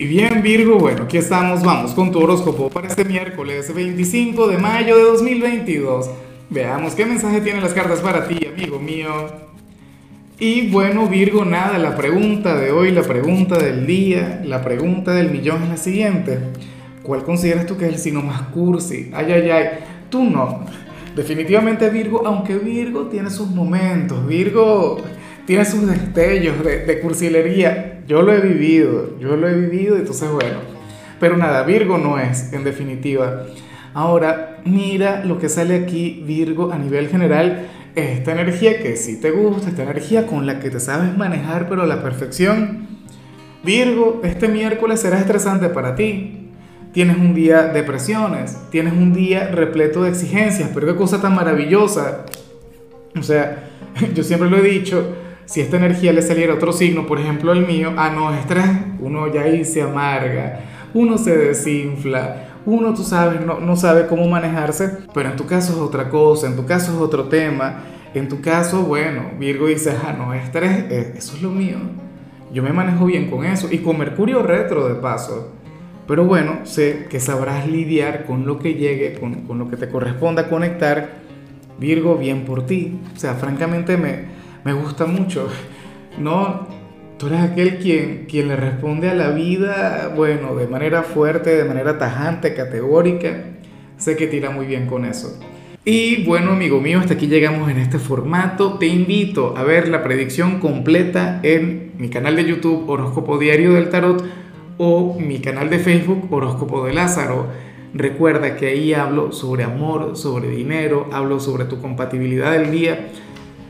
Y bien Virgo, bueno, aquí estamos, vamos con tu horóscopo para este miércoles 25 de mayo de 2022. Veamos qué mensaje tienen las cartas para ti, amigo mío. Y bueno Virgo, nada, la pregunta de hoy, la pregunta del día, la pregunta del millón es la siguiente. ¿Cuál consideras tú que es el signo más cursi? Ay, ay, ay, tú no. Definitivamente Virgo, aunque Virgo tiene sus momentos, Virgo tiene sus destellos de, cursilería yo lo he vivido, yo lo he vivido, entonces bueno. Pero nada, Virgo no es, en definitiva. Ahora, mira lo que sale aquí, Virgo, a nivel general, esta energía que sí te gusta, esta energía con la que te sabes manejar, pero a la perfección. Virgo, este miércoles será estresante para ti. Tienes un día de presiones, tienes un día repleto de exigencias, pero qué cosa tan maravillosa. O sea, yo siempre lo he dicho, si esta energía le saliera a otro signo, por ejemplo el mío, ah, no, estrés, uno ya ahí se amarga, uno se desinfla, uno, tú sabes, no, no sabe cómo manejarse, pero en tu caso es otra cosa, en tu caso es otro tema, en tu caso, bueno, Virgo dice, ah, no, estrés, eh, eso es lo mío, yo me manejo bien con eso, y con Mercurio retro de paso. Pero bueno, sé que sabrás lidiar con lo que llegue, con, con lo que te corresponda conectar. Virgo, bien por ti. O sea, francamente me, me gusta mucho. No, tú eres aquel quien, quien le responde a la vida, bueno, de manera fuerte, de manera tajante, categórica. Sé que tira muy bien con eso. Y bueno, amigo mío, hasta aquí llegamos en este formato. Te invito a ver la predicción completa en mi canal de YouTube Horóscopo Diario del Tarot o mi canal de Facebook Horóscopo de Lázaro. Recuerda que ahí hablo sobre amor, sobre dinero, hablo sobre tu compatibilidad del día